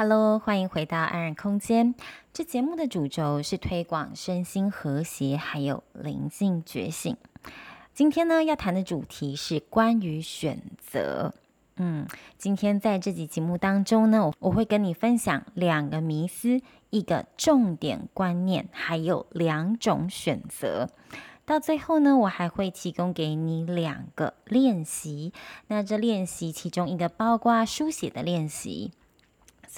Hello，欢迎回到安然空间。这节目的主轴是推广身心和谐，还有灵性觉醒。今天呢，要谈的主题是关于选择。嗯，今天在这集节目当中呢，我我会跟你分享两个迷思、一个重点观念，还有两种选择。到最后呢，我还会提供给你两个练习。那这练习其中一个包括书写的练习。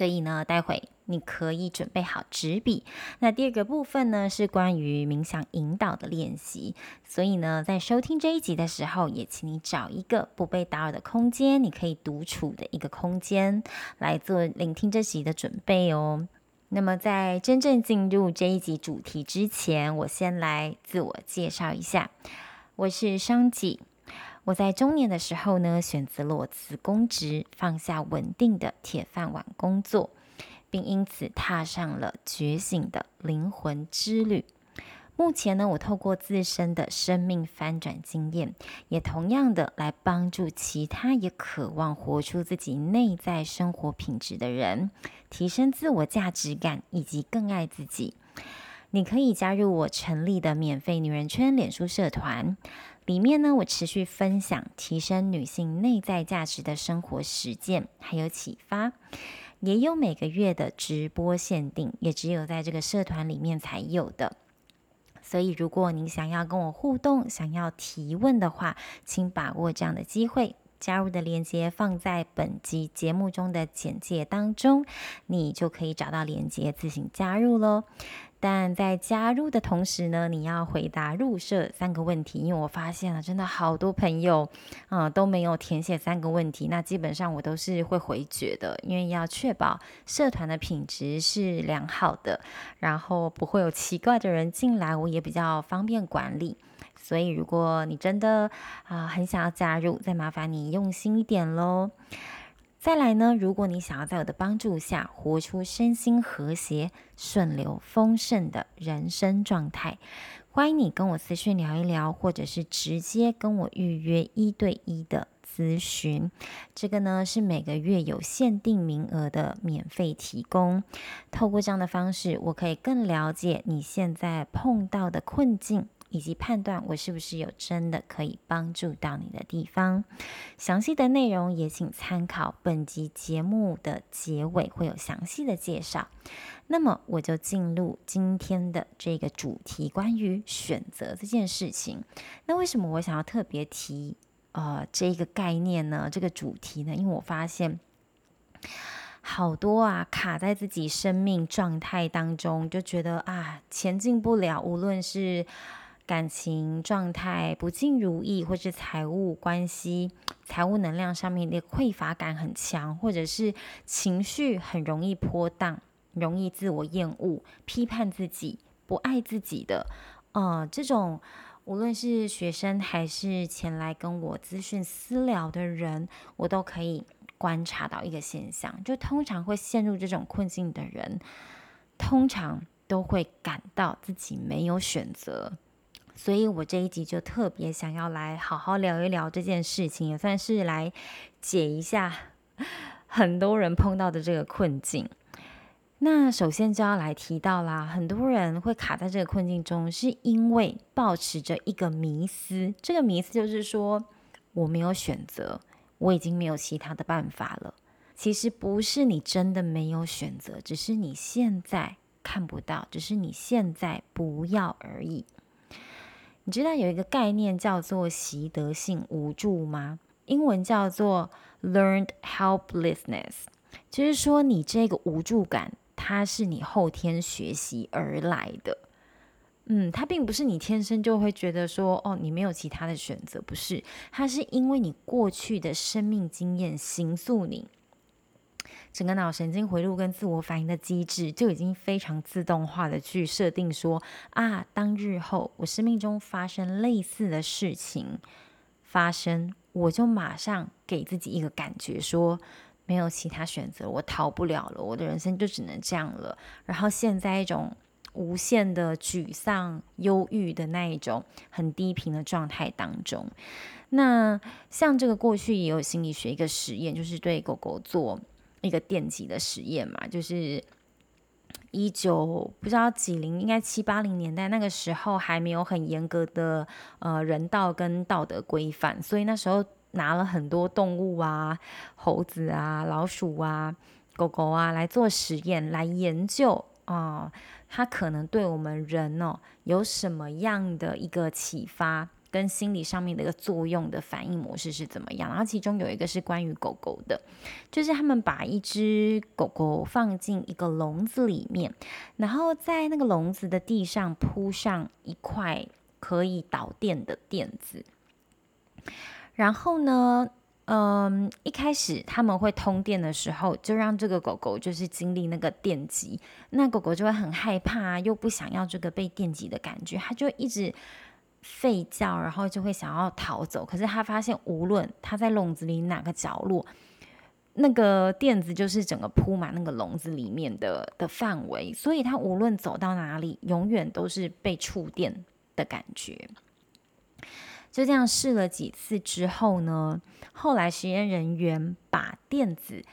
所以呢，待会你可以准备好纸笔。那第二个部分呢，是关于冥想引导的练习。所以呢，在收听这一集的时候，也请你找一个不被打扰的空间，你可以独处的一个空间，来做聆听这集的准备哦。那么，在真正进入这一集主题之前，我先来自我介绍一下，我是商吉。我在中年的时候呢，选择了我辞公职，放下稳定的铁饭碗工作，并因此踏上了觉醒的灵魂之旅。目前呢，我透过自身的生命翻转经验，也同样的来帮助其他也渴望活出自己内在生活品质的人，提升自我价值感以及更爱自己。你可以加入我成立的免费女人圈脸书社团。里面呢，我持续分享提升女性内在价值的生活实践，还有启发，也有每个月的直播限定，也只有在这个社团里面才有的。所以，如果你想要跟我互动，想要提问的话，请把握这样的机会。加入的链接放在本集节目中的简介当中，你就可以找到链接自行加入喽。但在加入的同时呢，你要回答入社三个问题，因为我发现了真的好多朋友啊、都没有填写三个问题，那基本上我都是会回绝的，因为要确保社团的品质是良好的，然后不会有奇怪的人进来，我也比较方便管理。所以如果你真的啊、很想要加入，再麻烦你用心一点喽。再来呢，如果你想要在我的帮助下活出身心和谐、顺流丰盛的人生状态，欢迎你跟我私讯聊一聊，或者是直接跟我预约一对一的咨询。这个呢是每个月有限定名额的免费提供。透过这样的方式，我可以更了解你现在碰到的困境。以及判断我是不是有真的可以帮助到你的地方，详细的内容也请参考本集节目的结尾，会有详细的介绍。那么我就进入今天的这个主题，关于选择这件事情。那为什么我想要特别提呃这个概念呢？这个主题呢？因为我发现好多啊卡在自己生命状态当中，就觉得啊前进不了，无论是感情状态不尽如意，或是财务关系、财务能量上面的匮乏感很强，或者是情绪很容易波荡，容易自我厌恶、批判自己、不爱自己的，呃，这种无论是学生还是前来跟我咨询私聊的人，我都可以观察到一个现象，就通常会陷入这种困境的人，通常都会感到自己没有选择。所以我这一集就特别想要来好好聊一聊这件事情，也算是来解一下 很多人碰到的这个困境。那首先就要来提到啦，很多人会卡在这个困境中，是因为保持着一个迷思。这个迷思就是说，我没有选择，我已经没有其他的办法了。其实不是你真的没有选择，只是你现在看不到，只是你现在不要而已。你知道有一个概念叫做习得性无助吗？英文叫做 learned helplessness，就是说你这个无助感，它是你后天学习而来的。嗯，它并不是你天生就会觉得说，哦，你没有其他的选择，不是，它是因为你过去的生命经验形塑你。整个脑神经回路跟自我反应的机制就已经非常自动化的去设定说啊，当日后我生命中发生类似的事情发生，我就马上给自己一个感觉说没有其他选择，我逃不了了，我的人生就只能这样了。然后陷在一种无限的沮丧、忧郁的那一种很低频的状态当中。那像这个过去也有心理学一个实验，就是对狗狗做。一个电极的实验嘛，就是一九不知道几零，应该七八零年代那个时候还没有很严格的呃人道跟道德规范，所以那时候拿了很多动物啊，猴子啊、老鼠啊、狗狗啊来做实验，来研究啊、它可能对我们人哦有什么样的一个启发。跟心理上面的一个作用的反应模式是怎么样？然后其中有一个是关于狗狗的，就是他们把一只狗狗放进一个笼子里面，然后在那个笼子的地上铺上一块可以导电的垫子，然后呢，嗯，一开始他们会通电的时候，就让这个狗狗就是经历那个电击，那狗狗就会很害怕，又不想要这个被电击的感觉，它就一直。吠叫，然后就会想要逃走。可是他发现，无论他在笼子里哪个角落，那个垫子就是整个铺满那个笼子里面的的范围，所以他无论走到哪里，永远都是被触电的感觉。就这样试了几次之后呢，后来实验人员把垫子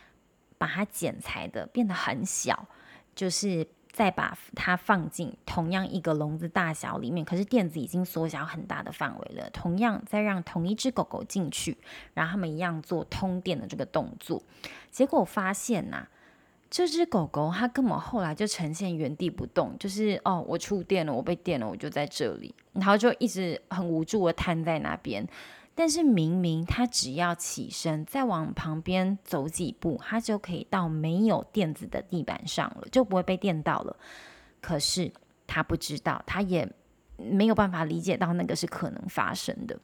把它剪裁的变得很小，就是。再把它放进同样一个笼子大小里面，可是垫子已经缩小很大的范围了。同样，再让同一只狗狗进去，然后他们一样做通电的这个动作。结果发现呐、这只狗狗它根本后来就呈现原地不动，就是哦，我触电了，我被电了，我就在这里，然后就一直很无助的瘫在那边。但是明明他只要起身，再往旁边走几步，他就可以到没有垫子的地板上了，就不会被电到了。可是他不知道，他也没有办法理解到那个是可能发生的。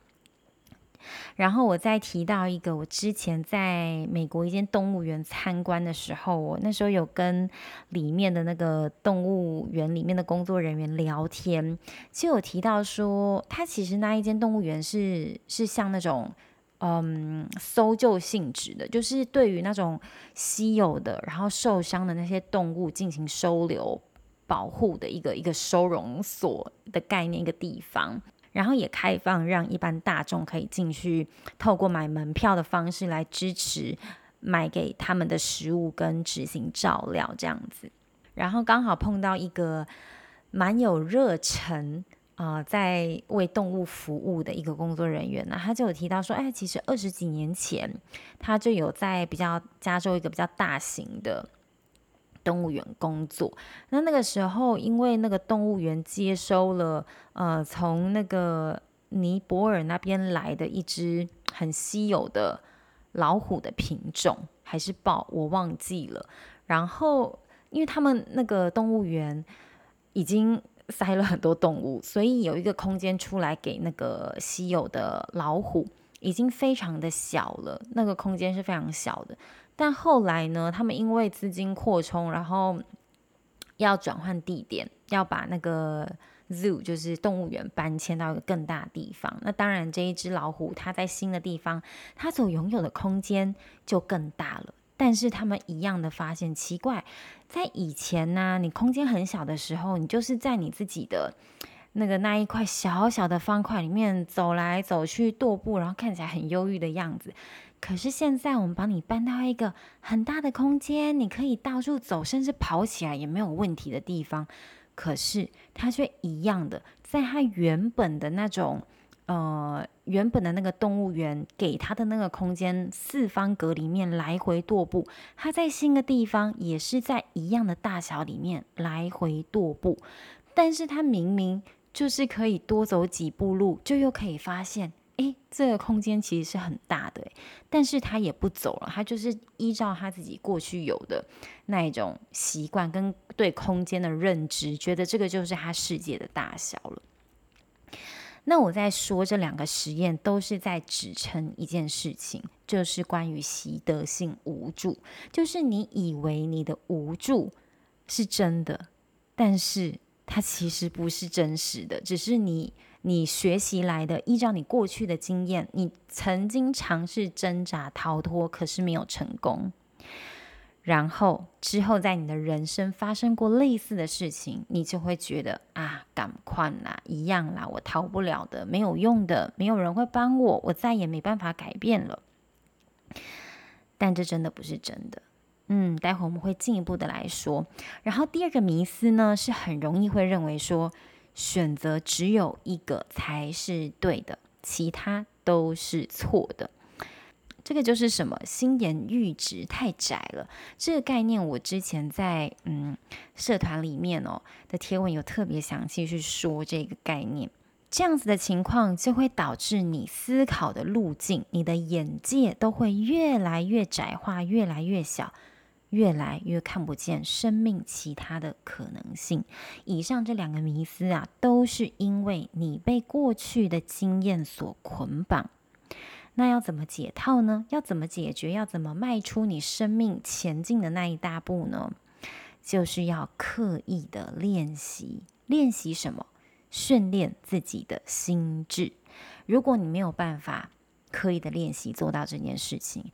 然后我再提到一个，我之前在美国一间动物园参观的时候，我那时候有跟里面的那个动物园里面的工作人员聊天，就有提到说，他其实那一间动物园是是像那种嗯搜救性质的，就是对于那种稀有的然后受伤的那些动物进行收留保护的一个一个收容所的概念一个地方。然后也开放让一般大众可以进去，透过买门票的方式来支持买给他们的食物跟执行照料这样子。然后刚好碰到一个蛮有热忱啊、在为动物服务的一个工作人员呢，他就有提到说，哎，其实二十几年前他就有在比较加州一个比较大型的。动物园工作，那那个时候，因为那个动物园接收了呃，从那个尼泊尔那边来的一只很稀有的老虎的品种，还是豹，我忘记了。然后，因为他们那个动物园已经塞了很多动物，所以有一个空间出来给那个稀有的老虎，已经非常的小了。那个空间是非常小的。但后来呢，他们因为资金扩充，然后要转换地点，要把那个 zoo 就是动物园搬迁到一个更大的地方。那当然，这一只老虎它在新的地方，它所拥有的空间就更大了。但是他们一样的发现，奇怪，在以前呢、你空间很小的时候，你就是在你自己的那个那一块小小的方块里面走来走去踱步，然后看起来很忧郁的样子。可是现在我们把你搬到一个很大的空间，你可以到处走，甚至跑起来也没有问题的地方。可是它却一样的，在它原本的那种呃原本的那个动物园给它的那个空间四方格里面来回踱步，它在新的地方也是在一样的大小里面来回踱步，但是它明明就是可以多走几步路，就又可以发现。诶，这个空间其实是很大的，但是他也不走了，他就是依照他自己过去有的那一种习惯跟对空间的认知，觉得这个就是他世界的大小了。那我在说这两个实验都是在指称一件事情，就是关于习得性无助，就是你以为你的无助是真的，但是它其实不是真实的，只是你。你学习来的，依照你过去的经验，你曾经尝试挣扎逃脱，可是没有成功。然后之后，在你的人生发生过类似的事情，你就会觉得啊，赶快啦，一样啦，我逃不了的，没有用的，没有人会帮我，我再也没办法改变了。但这真的不是真的，嗯，待会我们会进一步的来说。然后第二个迷思呢，是很容易会认为说，选择只有一个才是对的，其他都是错的。这个就是什么？心言阈值太窄了。这个概念我之前在嗯社团里面哦的贴文有特别详细去说这个概念。这样子的情况就会导致你思考的路径、你的眼界都会越来越窄化，越来越小，越来越看不见生命其他的可能性。以上这两个迷思啊，都是因为你被过去的经验所捆绑。那要怎么解套呢？要怎么解决？要怎么迈出你生命前进的那一大步呢？就是要刻意的练习。练习什么？训练自己的心智。如果你没有办法刻意的练习做到这件事情，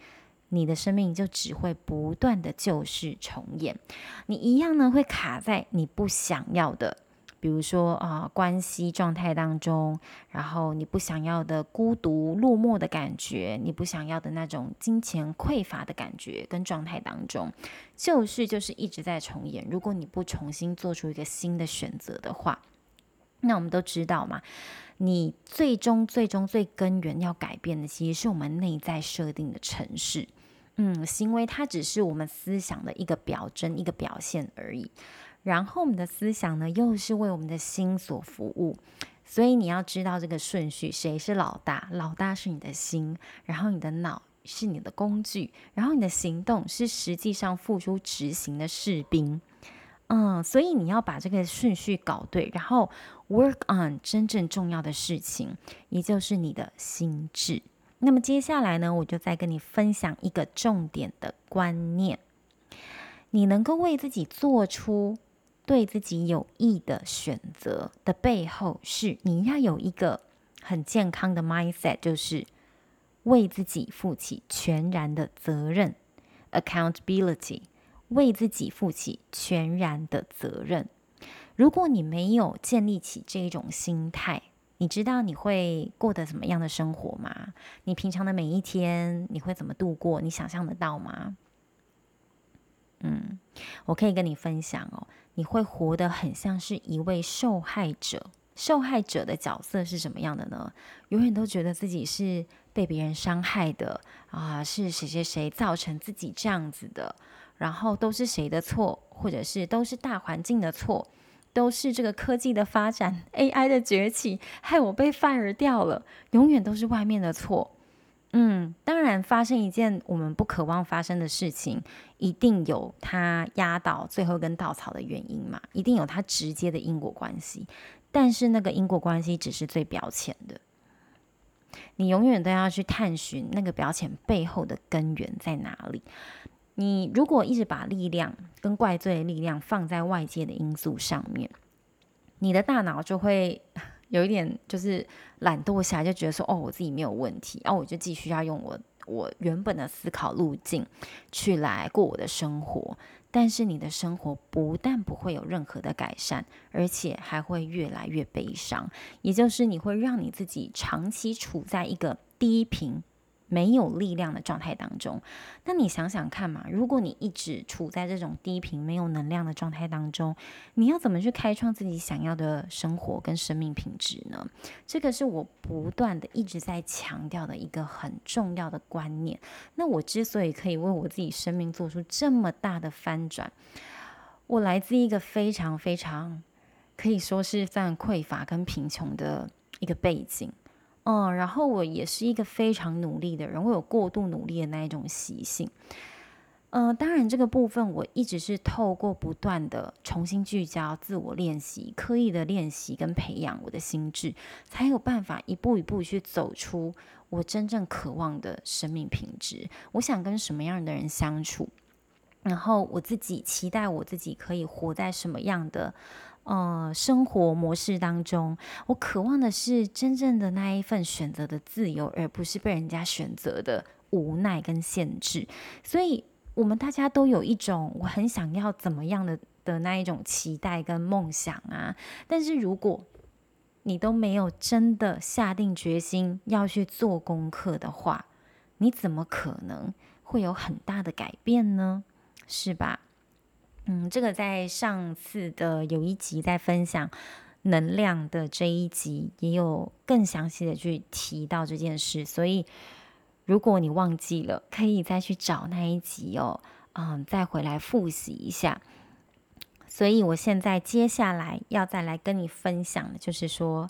你的生命就只会不断的旧事重演。你一样呢，会卡在你不想要的。比如说啊、关系状态当中，然后你不想要的孤独落寞的感觉，你不想要的那种金钱匮乏的感觉跟状态当中，旧事就是一直在重演。如果你不重新做出一个新的选择的话，那我们都知道嘛，你最终最终最根源要改变的，其实是我们内在设定的城市。嗯，行为它只是我们思想的一个表征，一个表现而已。然后我们的思想呢，又是为我们的心所服务，所以你要知道这个顺序，谁是老大？老大是你的心，然后你的脑是你的工具，然后你的行动是实际上付出执行的士兵。嗯，所以你要把这个顺序搞对，然后 work on 真正重要的事情，也就是你的心智。那么接下来呢，我就再跟你分享一个重点的观念，你能够为自己做出。对自己有益的选择的背后，是你要有一个很健康的 mindset，就是为自己负起全然的责任 （accountability），为自己负起全然的责任。如果你没有建立起这种心态，你知道你会过得怎么样的生活吗？你平常的每一天你会怎么度过？你想象得到吗？嗯，我可以跟你分享哦，你会活得很像是一位受害者。受害者的角色是什么样的呢？永远都觉得自己是被别人伤害的啊，是谁谁谁造成自己这样子的，然后都是谁的错，或者是都是大环境的错，都是这个科技的发展，AI 的崛起，害我被 fire 掉了，永远都是外面的错。嗯，当然，发生一件我们不渴望发生的事情，一定有它压倒最后一根稻草的原因嘛，一定有它直接的因果关系。但是那个因果关系只是最表浅的，你永远都要去探寻那个表浅背后的根源在哪里。你如果一直把力量跟怪罪的力量放在外界的因素上面，你的大脑就会。有一点就是懒惰下来，就觉得说哦，我自己没有问题，然后我就继续要用我我原本的思考路径去来过我的生活。但是你的生活不但不会有任何的改善，而且还会越来越悲伤。也就是你会让你自己长期处在一个低频。没有力量的状态当中，那你想想看嘛，如果你一直处在这种低频、没有能量的状态当中，你要怎么去开创自己想要的生活跟生命品质呢？这个是我不断的一直在强调的一个很重要的观念。那我之所以可以为我自己生命做出这么大的翻转，我来自一个非常非常可以说是非常匮乏跟贫穷的一个背景。嗯，然后我也是一个非常努力的人，我有过度努力的那一种习性。嗯，当然这个部分我一直是透过不断的重新聚焦、自我练习、刻意的练习跟培养我的心智，才有办法一步一步去走出我真正渴望的生命品质。我想跟什么样的人相处，然后我自己期待我自己可以活在什么样的。呃，生活模式当中，我渴望的是真正的那一份选择的自由，而不是被人家选择的无奈跟限制。所以，我们大家都有一种我很想要怎么样的的那一种期待跟梦想啊。但是，如果你都没有真的下定决心要去做功课的话，你怎么可能会有很大的改变呢？是吧？嗯，这个在上次的有一集在分享能量的这一集，也有更详细的去提到这件事。所以，如果你忘记了，可以再去找那一集哦，嗯，再回来复习一下。所以，我现在接下来要再来跟你分享的，就是说，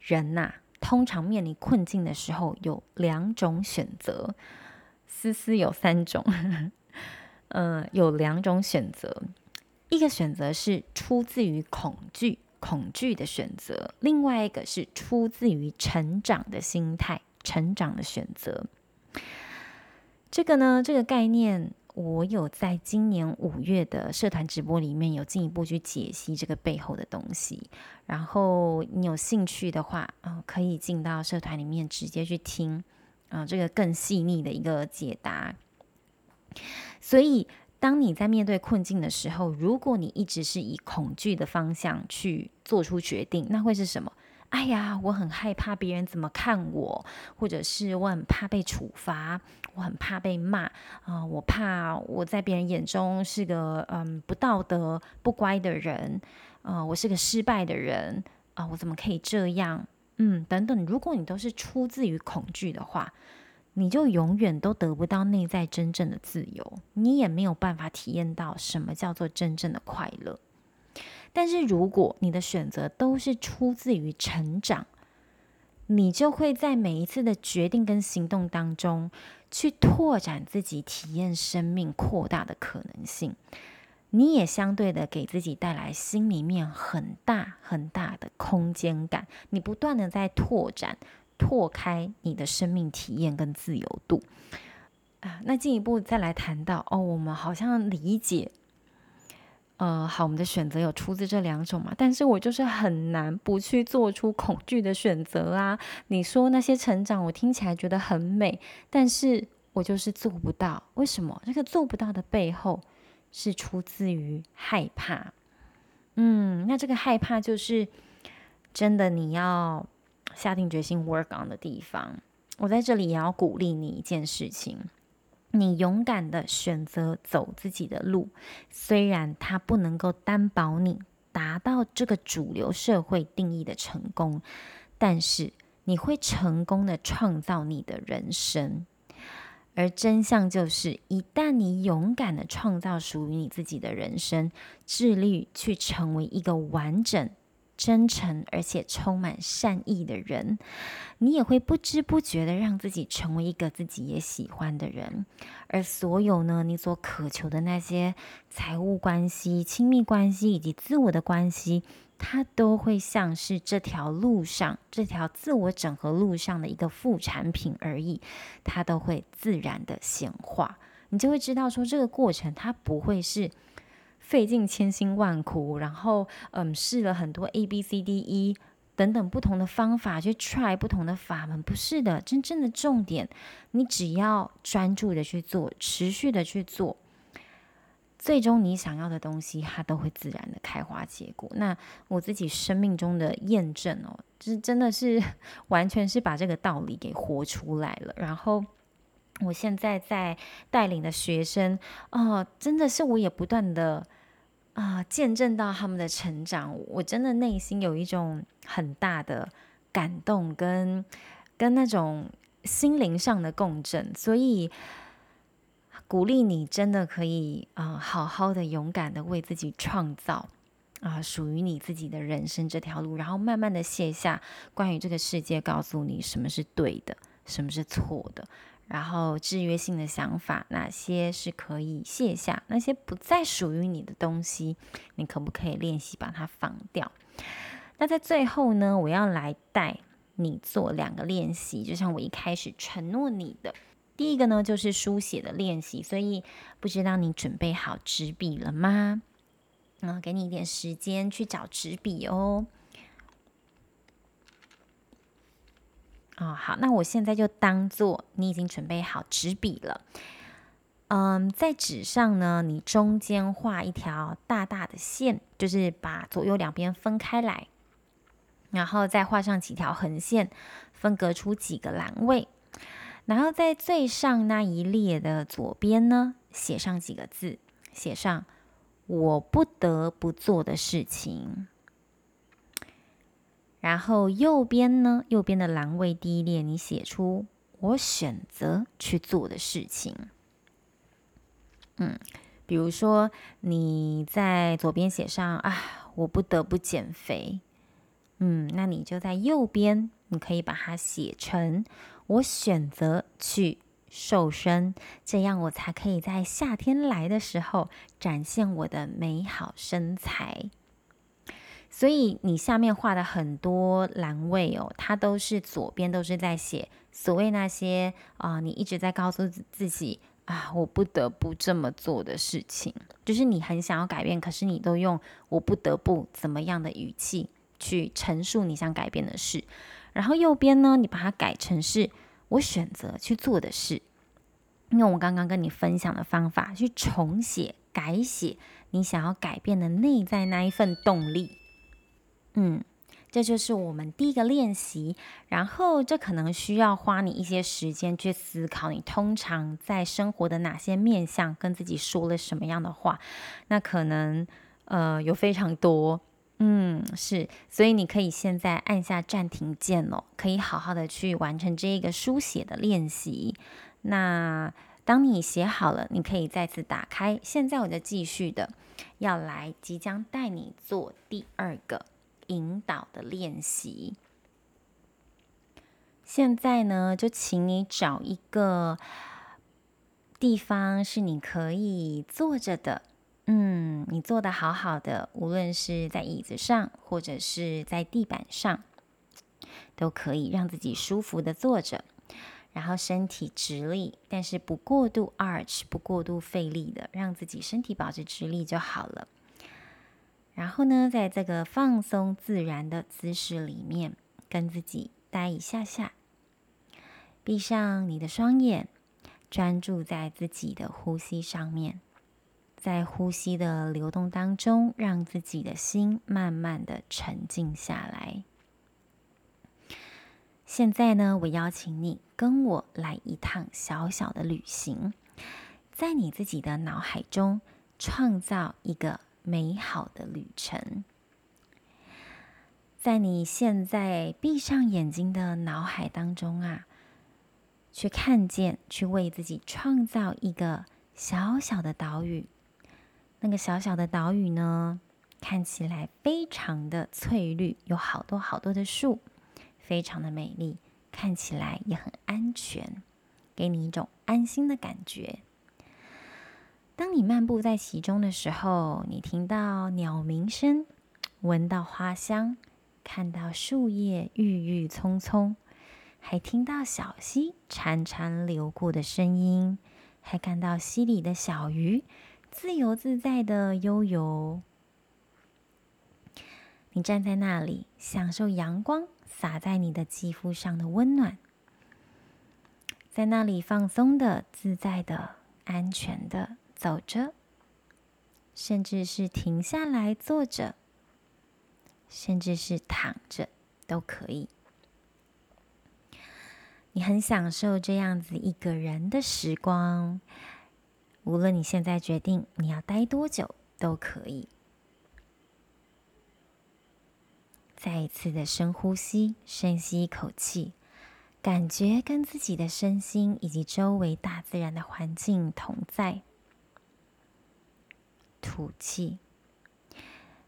人呐，通常面临困境的时候有两种选择，思思有三种。嗯，有两种选择，一个选择是出自于恐惧、恐惧的选择，另外一个是出自于成长的心态、成长的选择。这个呢，这个概念，我有在今年五月的社团直播里面有进一步去解析这个背后的东西。然后你有兴趣的话，嗯，可以进到社团里面直接去听，啊，这个更细腻的一个解答。所以，当你在面对困境的时候，如果你一直是以恐惧的方向去做出决定，那会是什么？哎呀，我很害怕别人怎么看我，或者是我很怕被处罚，我很怕被骂啊，我怕我在别人眼中是个嗯不道德、不乖的人，啊，我是个失败的人啊，我怎么可以这样？嗯，等等。如果你都是出自于恐惧的话，你就永远都得不到内在真正的自由，你也没有办法体验到什么叫做真正的快乐。但是如果你的选择都是出自于成长，你就会在每一次的决定跟行动当中，去拓展自己体验生命扩大的可能性。你也相对的给自己带来心里面很大很大的空间感，你不断的在拓展。拓开你的生命体验跟自由度啊，那进一步再来谈到哦，我们好像理解，呃，好，我们的选择有出自这两种嘛，但是我就是很难不去做出恐惧的选择啊。你说那些成长，我听起来觉得很美，但是我就是做不到。为什么？这个做不到的背后是出自于害怕。嗯，那这个害怕就是真的，你要。下定决心 work on 的地方，我在这里也要鼓励你一件事情：你勇敢的选择走自己的路，虽然它不能够担保你达到这个主流社会定义的成功，但是你会成功的创造你的人生。而真相就是，一旦你勇敢的创造属于你自己的人生，致力去成为一个完整。真诚而且充满善意的人，你也会不知不觉的让自己成为一个自己也喜欢的人。而所有呢，你所渴求的那些财务关系、亲密关系以及自我的关系，它都会像是这条路上、这条自我整合路上的一个副产品而已，它都会自然的显化。你就会知道说，这个过程它不会是。费尽千辛万苦，然后嗯，试了很多 A B C D E 等等不同的方法去 try 不同的法门，不是的，真正的重点，你只要专注的去做，持续的去做，最终你想要的东西，它都会自然的开花结果。那我自己生命中的验证哦，就是真的是完全是把这个道理给活出来了，然后。我现在在带领的学生，哦，真的是我也不断的啊、见证到他们的成长，我真的内心有一种很大的感动跟跟那种心灵上的共振，所以鼓励你真的可以啊、好好的勇敢的为自己创造啊、属于你自己的人生这条路，然后慢慢的卸下关于这个世界告诉你什么是对的，什么是错的。然后制约性的想法，哪些是可以卸下？那些不再属于你的东西，你可不可以练习把它放掉？那在最后呢，我要来带你做两个练习，就像我一开始承诺你的。第一个呢，就是书写的练习，所以不知道你准备好纸笔了吗？嗯，给你一点时间去找纸笔哦。哦，好，那我现在就当做你已经准备好纸笔了。嗯，在纸上呢，你中间画一条大大的线，就是把左右两边分开来，然后再画上几条横线，分隔出几个栏位，然后在最上那一列的左边呢，写上几个字，写上我不得不做的事情。然后右边呢，右边的栏位第一列，你写出我选择去做的事情。嗯，比如说你在左边写上啊，我不得不减肥。嗯，那你就在右边，你可以把它写成我选择去瘦身，这样我才可以在夏天来的时候展现我的美好身材。所以你下面画的很多栏位哦，它都是左边都是在写所谓那些啊、你一直在告诉自己啊，我不得不这么做的事情，就是你很想要改变，可是你都用我不得不怎么样的语气去陈述你想改变的事。然后右边呢，你把它改成是我选择去做的事，用我刚刚跟你分享的方法去重写、改写你想要改变的内在那一份动力。嗯，这就是我们第一个练习。然后，这可能需要花你一些时间去思考，你通常在生活的哪些面向跟自己说了什么样的话。那可能呃有非常多，嗯，是。所以你可以现在按下暂停键哦，可以好好的去完成这一个书写的练习。那当你写好了，你可以再次打开。现在我就继续的要来，即将带你做第二个。引导的练习。现在呢，就请你找一个地方是你可以坐着的。嗯，你坐的好好的，无论是在椅子上或者是在地板上，都可以让自己舒服的坐着，然后身体直立，但是不过度 arch，不过度费力的，让自己身体保持直立就好了。然后呢，在这个放松自然的姿势里面，跟自己待一下下，闭上你的双眼，专注在自己的呼吸上面，在呼吸的流动当中，让自己的心慢慢的沉静下来。现在呢，我邀请你跟我来一趟小小的旅行，在你自己的脑海中创造一个。美好的旅程，在你现在闭上眼睛的脑海当中啊，去看见，去为自己创造一个小小的岛屿。那个小小的岛屿呢，看起来非常的翠绿，有好多好多的树，非常的美丽，看起来也很安全，给你一种安心的感觉。当你漫步在其中的时候，你听到鸟鸣声，闻到花香，看到树叶郁郁葱葱，还听到小溪潺潺流过的声音，还看到溪里的小鱼自由自在的悠游。你站在那里，享受阳光洒在你的肌肤上的温暖，在那里放松的、自在的、安全的。走着，甚至是停下来坐着，甚至是躺着都可以。你很享受这样子一个人的时光，无论你现在决定你要待多久都可以。再一次的深呼吸，深吸一口气，感觉跟自己的身心以及周围大自然的环境同在。吐气，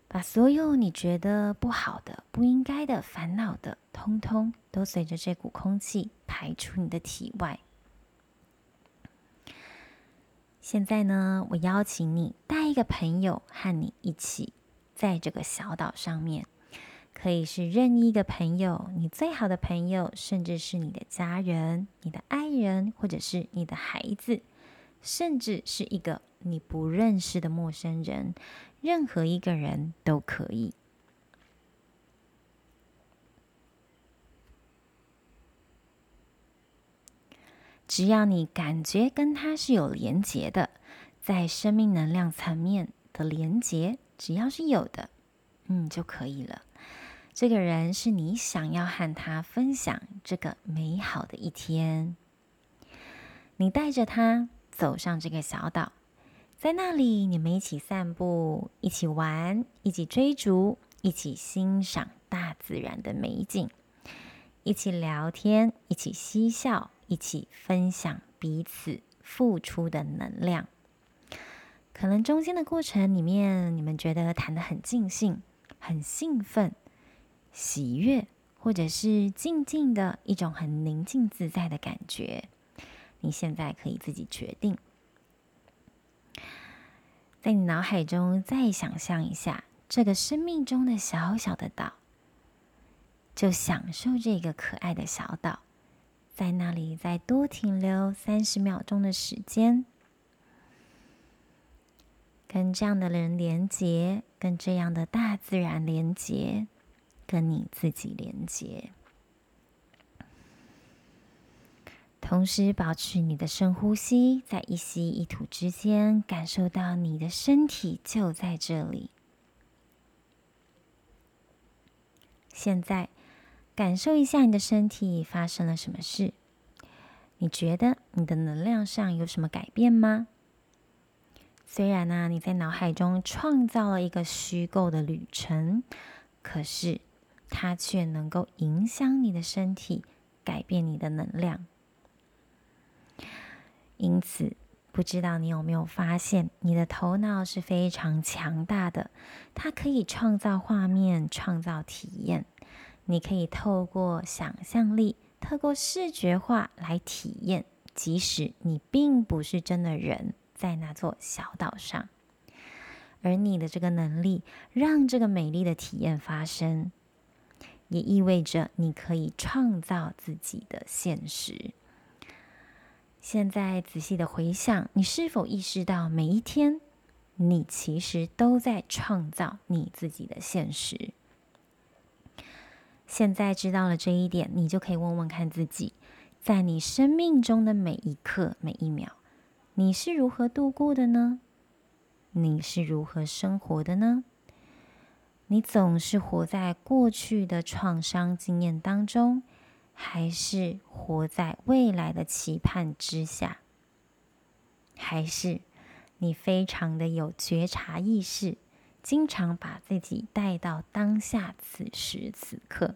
把所有你觉得不好的、不应该的、烦恼的，通通都随着这股空气排出你的体外。现在呢，我邀请你带一个朋友和你一起在这个小岛上面，可以是任意一个朋友，你最好的朋友，甚至是你的家人、你的爱人，或者是你的孩子，甚至是一个。你不认识的陌生人，任何一个人都可以。只要你感觉跟他是有连结的，在生命能量层面的连结，只要是有的，嗯，就可以了。这个人是你想要和他分享这个美好的一天，你带着他走上这个小岛。在那里，你们一起散步，一起玩，一起追逐，一起欣赏大自然的美景，一起聊天，一起嬉笑，一起分享彼此付出的能量。可能中间的过程里面，你们觉得谈得很尽兴、很兴奋、喜悦，或者是静静的一种很宁静自在的感觉。你现在可以自己决定，在你脑海中再想象一下这个生命中的小小的岛，就享受这个可爱的小岛，在那里再多停留三十秒钟的时间。跟这样的人连接，跟这样的大自然连接，跟你自己连接，同时保持你的深呼吸，在一吸一吐之间，感受到你的身体就在这里。现在，感受一下你的身体发生了什么事？你觉得你的能量上有什么改变吗？虽然呢、你在脑海中创造了一个虚构的旅程，可是它却能够影响你的身体，改变你的能量。因此，不知道你有没有发现，你的头脑是非常强大的，它可以创造画面，创造体验。你可以透过想象力，透过视觉化来体验，即使你并不是真的人。在那座小岛上，而你的这个能力让这个美丽的体验发生，也意味着你可以创造自己的现实。现在仔细的回想，你是否意识到每一天，你其实都在创造你自己的现实？现在知道了这一点，你就可以问问看自己，在你生命中的每一刻、每一秒。你是如何度过的呢？你是如何生活的呢？你总是活在过去的创伤经验当中，还是活在未来的期盼之下？还是你非常的有觉察意识，经常把自己带到当下此时此刻？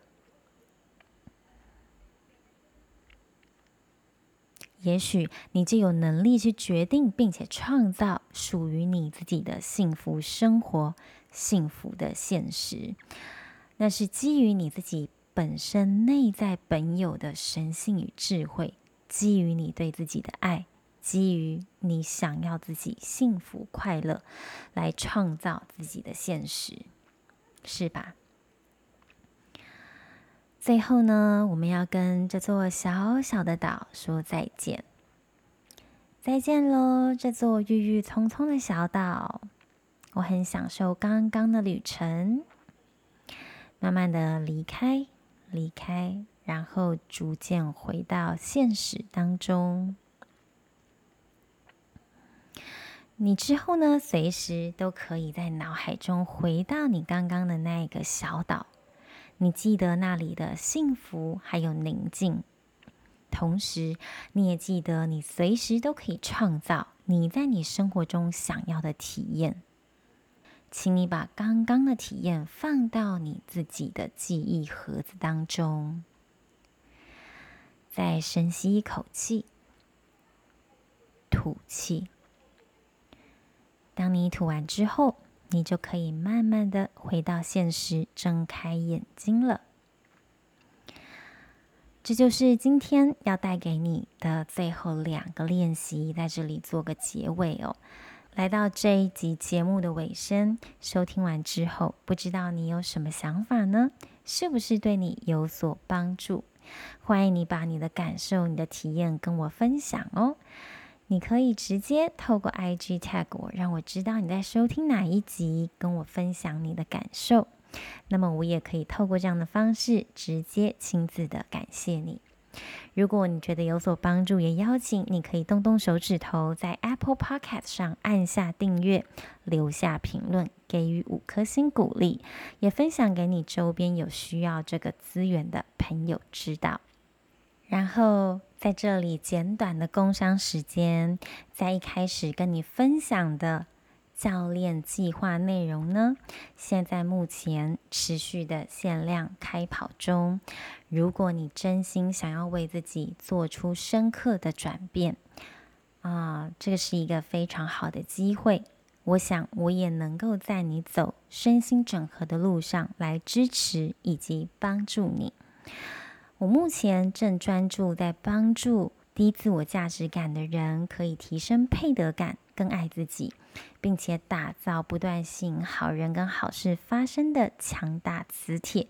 也许你就有能力去决定，并且创造属于你自己的幸福生活、幸福的现实。那是基于你自己本身内在本有的神性与智慧，基于你对自己的爱，基于你想要自己幸福快乐，来创造自己的现实，是吧？最后呢，我们要跟这座小小的岛说再见。再见喽，这座郁郁葱葱的小岛。我很享受刚刚的旅程，慢慢的离开，离开，然后逐渐回到现实当中。你之后呢，随时都可以在脑海中回到你刚刚的那一个小岛。你记得那里的幸福，还有宁静。同时，你也记得，你随时都可以创造你在你生活中想要的体验。请你把刚刚的体验放到你自己的记忆盒子当中。再深吸一口气，吐气。当你吐完之后，你就可以慢慢的回到现实，睁开眼睛了。这就是今天要带给你的最后两个练习，在这里做个结尾哦。来到这一集节目的尾声，收听完之后，不知道你有什么想法呢？是不是对你有所帮助？欢迎你把你的感受、你的体验跟我分享哦。你可以直接透过 IG tag 我，让我知道你在收听哪一集，跟我分享你的感受。那么我也可以透过这样的方式，直接亲自的感谢你。如果你觉得有所帮助，也邀请你可以动动手指头，在 Apple Podcast 上按下订阅，留下评论，给予五颗星鼓励，也分享给你周边有需要这个资源的朋友知道。然后。在这里简短的工商时间，在一开始跟你分享的教练计划内容呢，现在目前持续的限量开跑中。如果你真心想要为自己做出深刻的转变，啊，这个是一个非常好的机会。我想我也能够在你走身心整合的路上来支持以及帮助你。我目前正专注在帮助低自我价值感的人，可以提升配得感，更爱自己，并且打造不断吸引好人跟好事发生的强大磁铁，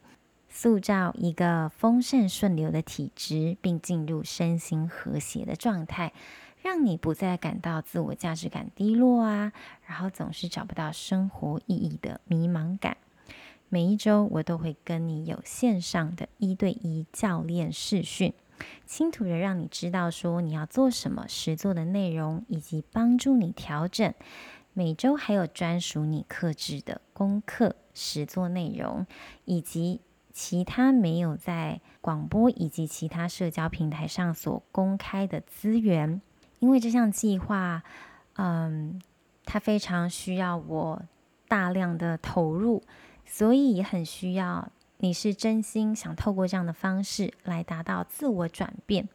塑造一个丰盛顺流的体质，并进入身心和谐的状态，让你不再感到自我价值感低落啊，然后总是找不到生活意义的迷茫感。每一周，我都会跟你有线上的一对一教练视讯，清楚的让你知道说你要做什么实作的内容，以及帮助你调整。每周还有专属你克制的功课实作内容，以及其他没有在广播以及其他社交平台上所公开的资源。因为这项计划，嗯，它非常需要我大量的投入。所以也很需要你是真心想透过这样的方式来达到自我转变。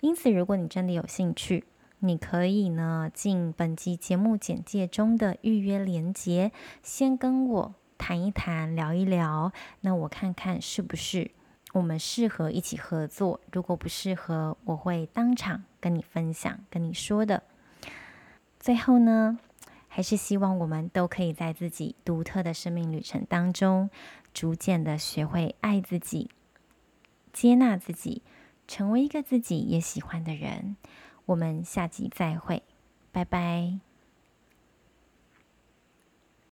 因此，如果你真的有兴趣，你可以呢进本集节目简介中的预约连接，先跟我谈一谈、聊一聊。那我看看是不是我们适合一起合作。如果不适合，我会当场跟你分享、跟你说的。最后呢，还是希望我们都可以在自己独特的生命旅程当中，逐渐的学会爱自己、接纳自己，成为一个自己也喜欢的人。我们下集再会，拜拜。